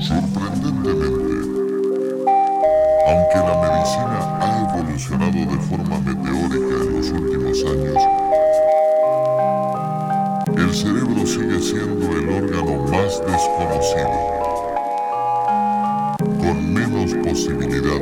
Sorprendentemente, aunque la medicina ha evolucionado de forma meteórica en los últimos años, el cerebro sigue siendo el órgano más desconocido, con menos posibilidad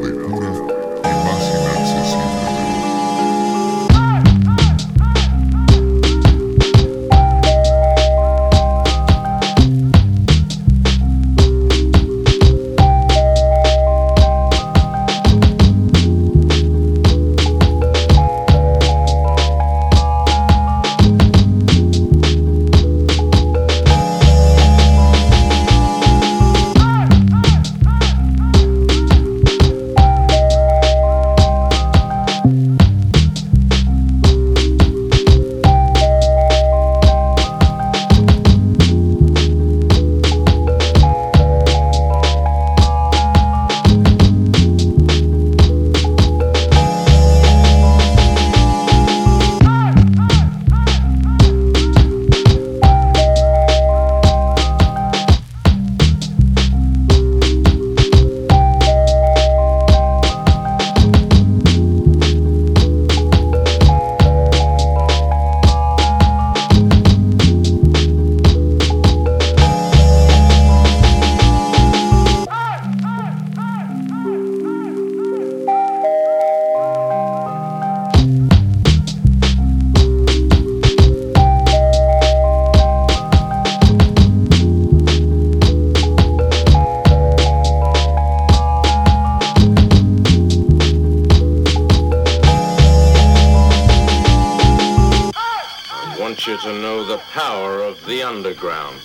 want you to know the power of the underground.